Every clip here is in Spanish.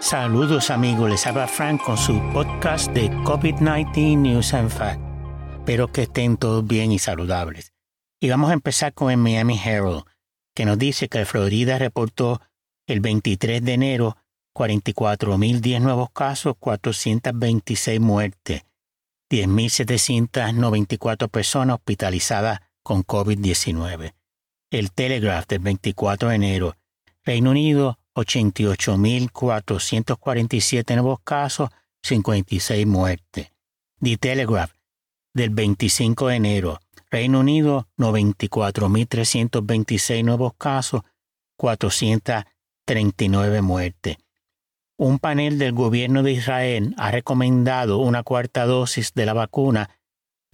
Saludos amigos, les habla Frank con su podcast de COVID-19 News and Facts. Espero que estén todos bien y saludables. Y vamos a empezar con el Miami Herald, que nos dice que Florida reportó el 23 de enero 44.010 nuevos casos, 426 muertes, 10.794 personas hospitalizadas con COVID-19. El Telegraph del 24 de enero, Reino Unido, 88.447 nuevos casos, 56 muertes. The Telegraph del 25 de enero, Reino Unido, 94.326 nuevos casos, 439 muertes. Un panel del gobierno de Israel ha recomendado una cuarta dosis de la vacuna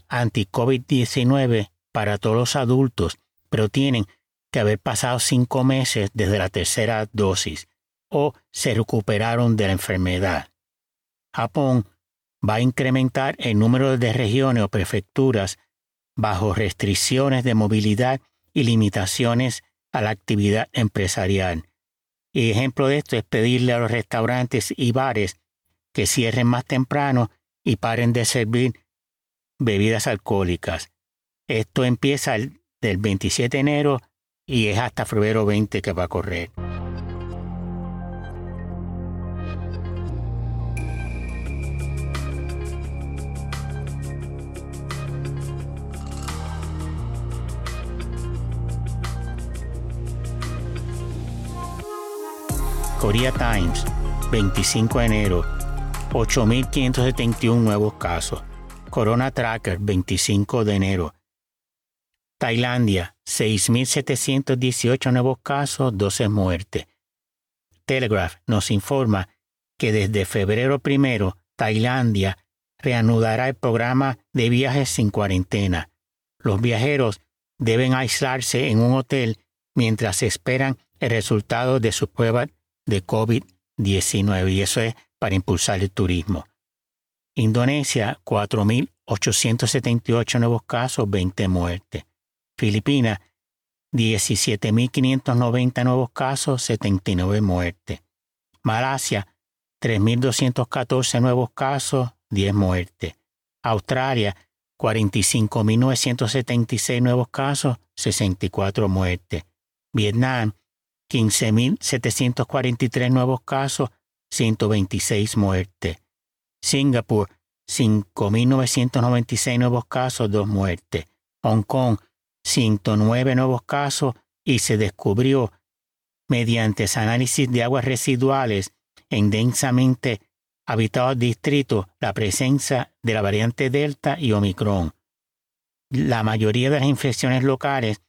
anti-COVID-19 para todos los adultos, pero tienen que haber pasado cinco meses desde la tercera dosis o se recuperaron de la enfermedad. Japón va a incrementar el número de regiones o prefecturas bajo restricciones de movilidad y limitaciones a la actividad empresarial. Y ejemplo de esto es pedirle a los restaurantes y bares que cierren más temprano y paren de servir bebidas alcohólicas. Esto empieza del 27 de enero y es hasta febrero 20 que va a correr. Korea Times, 25 de enero, 8.571 nuevos casos. Corona Tracker, 25 de enero. Tailandia, 6.718 nuevos casos, 12 muertes. Telegraph nos informa que desde febrero primero, Tailandia reanudará el programa de viajes sin cuarentena. Los viajeros deben aislarse en un hotel mientras esperan el resultado de su prueba de COVID-19 y eso es para impulsar el turismo. Indonesia, 4.878 nuevos casos, 20 muertes. Filipinas, 17.590 nuevos casos, 79 muertes. Malasia, 3.214 nuevos casos, 10 muertes. Australia, 45.976 nuevos casos, 64 muertes. Vietnam, 15.743 nuevos casos, 126 muertes. Singapur, 5.996 nuevos casos, 2 muertes. Hong Kong, 109 nuevos casos y se descubrió mediante análisis de aguas residuales en densamente habitados distritos la presencia de la variante Delta y Omicron. La mayoría de las infecciones locales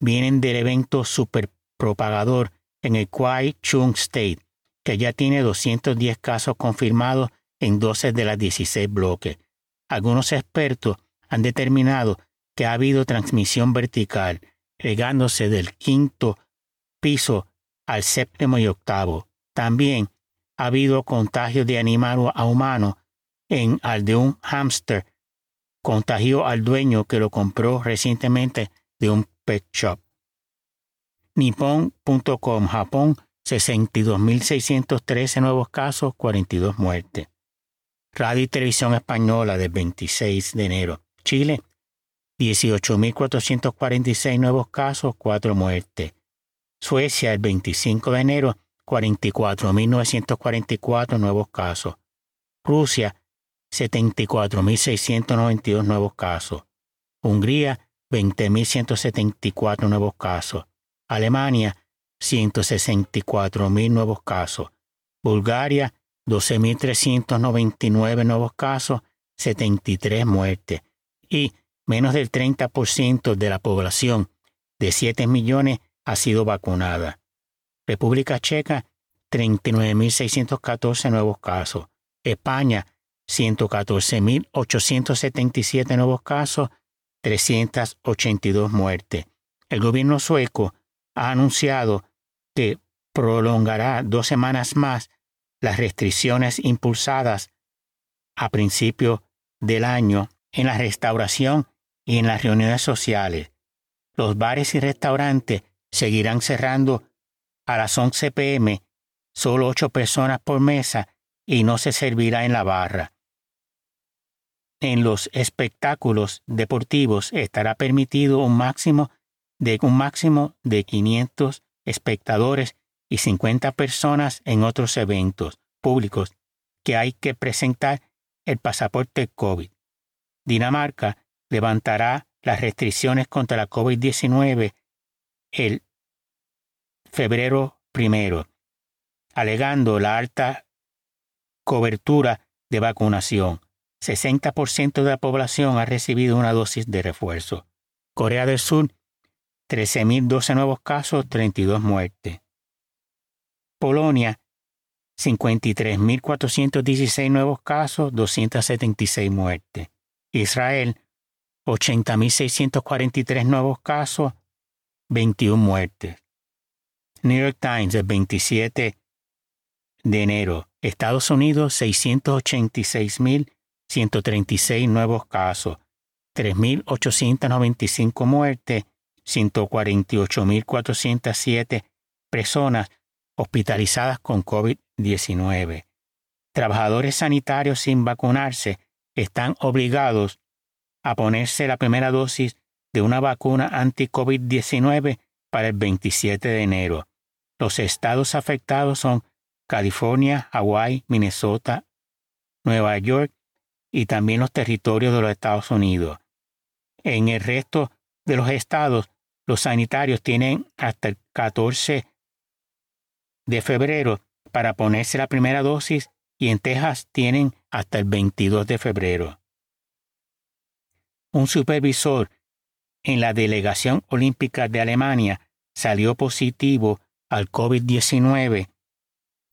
vienen del evento super propagador en el Kwai Chung State, que ya tiene 210 casos confirmados en 12 de las 16 bloques. Algunos expertos han determinado que ha habido transmisión vertical, regándose del quinto piso al séptimo y octavo. También ha habido contagio de animal a humano en al de un hámster contagió al dueño que lo compró recientemente de un pet shop. Nippon.com, Japón, 62.613 nuevos casos, 42 muertes. Radio y Televisión Española del 26 de enero. Chile, 18.446 nuevos casos, 4 muertes. Suecia, el 25 de enero, 44.944 nuevos casos. Rusia, 74.692 nuevos casos. Hungría, 20.174 nuevos casos. Alemania, 164.000 nuevos casos. Bulgaria, 12.399 nuevos casos, 73 muertes. Y menos del 30% de la población de 7 millones ha sido vacunada. República Checa, 39.614 nuevos casos. España, 114.877 nuevos casos, 382 muertes. El gobierno sueco ha anunciado que prolongará dos semanas más las restricciones impulsadas a principio del año en la restauración y en las reuniones sociales. Los bares y restaurantes seguirán cerrando a las 11 pm, solo ocho personas por mesa y no se servirá en la barra. En los espectáculos deportivos estará permitido un máximo de un máximo de 500 espectadores y 50 personas en otros eventos públicos que hay que presentar el pasaporte COVID. Dinamarca levantará las restricciones contra la COVID-19 el febrero primero, alegando la alta cobertura de vacunación. 60% de la población ha recibido una dosis de refuerzo. Corea del Sur, 13.012 nuevos casos, 32 muertes. Polonia, 53.416 nuevos casos, 276 muertes. Israel, 80.643 nuevos casos, 21 muertes. New York Times, el 27 de enero. Estados Unidos, 686.136 nuevos casos, 3.895 muertes, 148.407 personas hospitalizadas con COVID-19. Trabajadores sanitarios sin vacunarse están obligados a ponerse la primera dosis de una vacuna anti-COVID-19 para el 27 de enero. Los estados afectados son California, Hawái, Minnesota, Nueva York y también los territorios de los Estados Unidos. En el resto de los estados, los sanitarios tienen hasta el 14 de febrero para ponerse la primera dosis y en Texas tienen hasta el 22 de febrero. Un supervisor en la Delegación Olímpica de Alemania salió positivo al COVID-19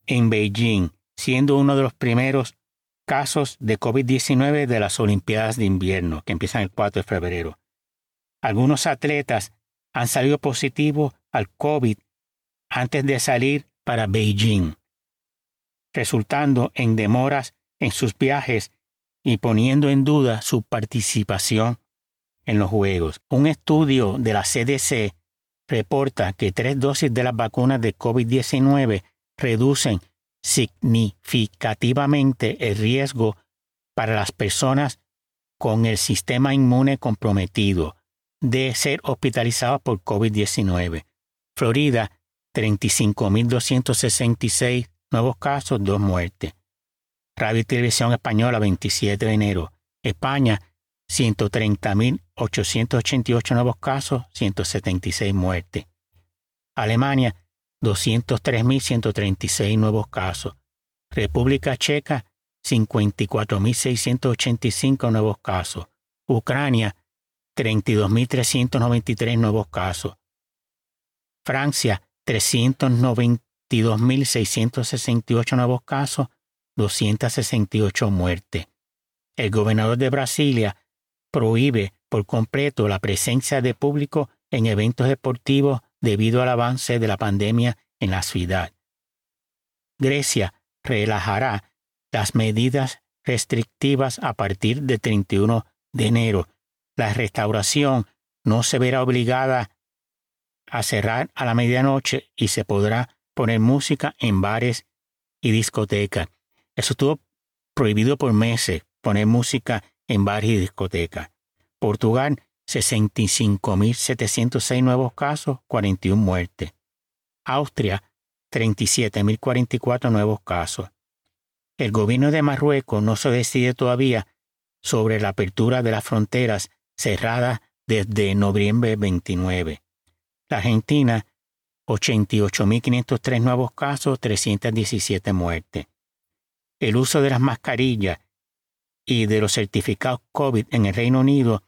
en Beijing, siendo uno de los primeros casos de COVID-19 de las Olimpiadas de invierno, que empiezan el 4 de febrero. Algunos atletas han salido positivos al COVID antes de salir para Beijing, resultando en demoras en sus viajes y poniendo en duda su participación en los Juegos. Un estudio de la CDC reporta que tres dosis de las vacunas de COVID-19 reducen significativamente el riesgo para las personas con el sistema inmune comprometido de ser hospitalizados por COVID-19. Florida, 35.266 nuevos casos, dos muertes. Radio y Televisión Española, 27 de enero. España, 130.888 nuevos casos, 176 muertes. Alemania, 203.136 nuevos casos. República Checa, 54.685 nuevos casos. Ucrania, 32.393 nuevos casos. Francia, 392.668 nuevos casos, 268 muertes. El gobernador de Brasilia prohíbe por completo la presencia de público en eventos deportivos debido al avance de la pandemia en la ciudad. Grecia relajará las medidas restrictivas a partir del 31 de enero. La restauración no se verá obligada a cerrar a la medianoche y se podrá poner música en bares y discotecas. Eso estuvo prohibido por meses, poner música en bares y discotecas. Portugal, 65.706 nuevos casos, 41 muertes. Austria, 37.044 nuevos casos. El gobierno de Marruecos no se decide todavía sobre la apertura de las fronteras cerradas desde noviembre 29. La Argentina, 88.503 nuevos casos, 317 muertes. El uso de las mascarillas y de los certificados COVID en el Reino Unido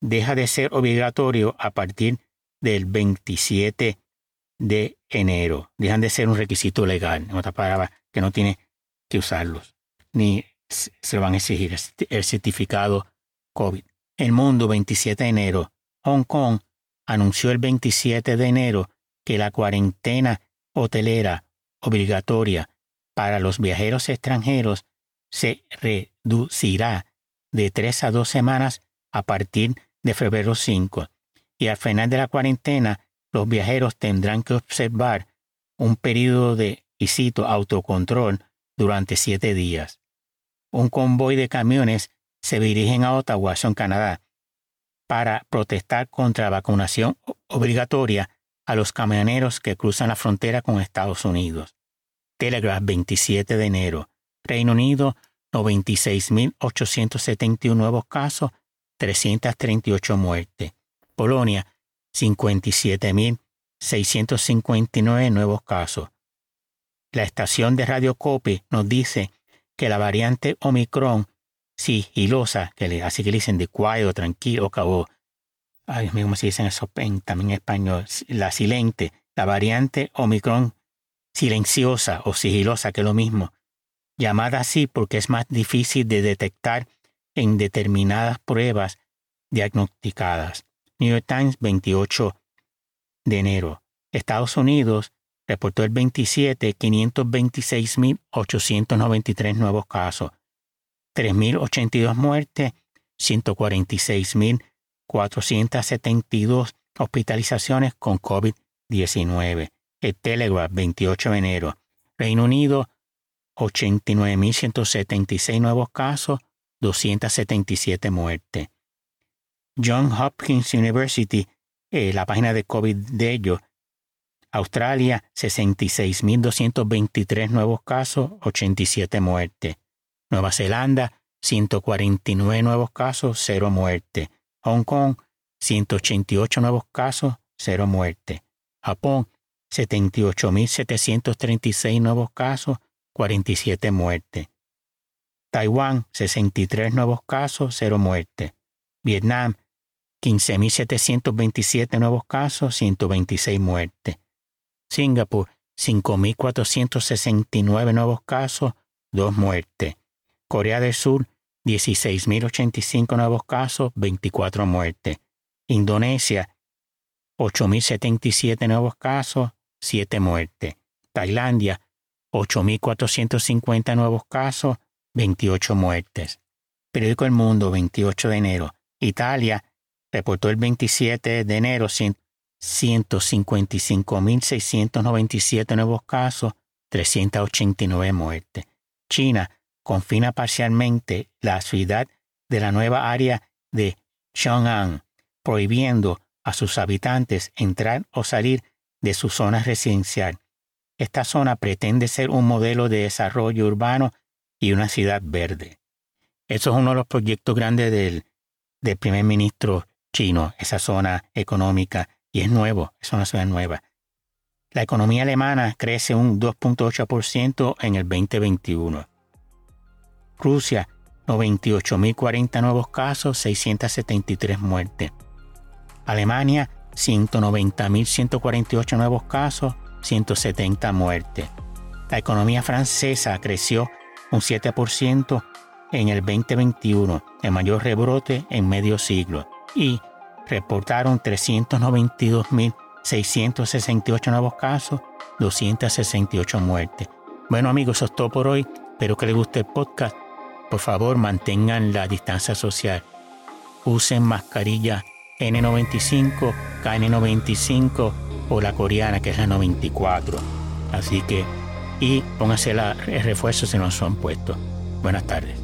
deja de ser obligatorio a partir del 27 de enero. Dejan de ser un requisito legal, en otras palabras, que no tiene que usarlos, ni se van a exigir el certificado COVID. El mundo, 27 de enero. Hong Kong anunció el 27 de enero que la cuarentena hotelera obligatoria para los viajeros extranjeros se reducirá de tres a dos semanas a partir de febrero 5 y al final de la cuarentena los viajeros tendrán que observar un periodo de, y autocontrol durante siete días. Un convoy de camiones se dirigen a Ottawa, en Canadá, para protestar contra la vacunación obligatoria a los camioneros que cruzan la frontera con Estados Unidos. Telegraph 27 de enero. Reino Unido 96.871 nuevos casos, 338 muertes. Polonia 57.659 nuevos casos. La estación de Radio Copy nos dice que la variante Omicron sigilosa, que le, así que le dicen de cuadro, tranquilo, cabo, ay, ¿cómo se dice eso también en español? La silente, la variante Omicron silenciosa o sigilosa, que es lo mismo, llamada así porque es más difícil de detectar en determinadas pruebas diagnosticadas. New York Times, 28 de enero. Estados Unidos reportó el 27 526.893 nuevos casos, 3.082 muertes, 146.472 hospitalizaciones con COVID-19. El Telegraph, 28 de enero. Reino Unido, 89.176 nuevos casos, 277 muertes. John Hopkins University, eh, la página de COVID de ellos, Australia, 66.223 nuevos casos, 87 muertes. Nueva Zelanda, 149 nuevos casos, 0 muertes. Hong Kong, 188 nuevos casos, 0 muertes. Japón, 78.736 nuevos casos, 47 muertes. Taiwán, 63 nuevos casos, 0 muertes. Vietnam, 15.727 nuevos casos, 126 muertes. Singapur, 5.469 nuevos casos, 2 muertes. Corea del Sur, 16.085 nuevos casos, 24 muertes. Indonesia, 8.077 nuevos casos, 7 muertes. Tailandia, 8.450 nuevos casos, 28 muertes. Periódico El Mundo, 28 de enero. Italia reportó el 27 de enero 155.697 nuevos casos, 389 muertes. China confina parcialmente la ciudad de la nueva área de Chong'an, prohibiendo a sus habitantes entrar o salir de su zona residencial. Esta zona pretende ser un modelo de desarrollo urbano y una ciudad verde. Eso es uno de los proyectos grandes del, del primer ministro chino, esa zona económica, y es nuevo, es una ciudad nueva. La economía alemana crece un 2.8% en el 2021. Rusia, 98.040 nuevos casos, 673 muertes. Alemania, 190.148 nuevos casos, 170 muertes. La economía francesa creció un 7% en el 2021, el mayor rebrote en medio siglo, y reportaron 392.668 nuevos casos, 268 muertes. Bueno amigos, eso es todo por hoy. Espero que les guste el podcast. Por favor, mantengan la distancia social. Usen mascarilla N95, KN95 o la coreana que es la 94. Así que, y pónganse el refuerzo si no son puestos. Buenas tardes.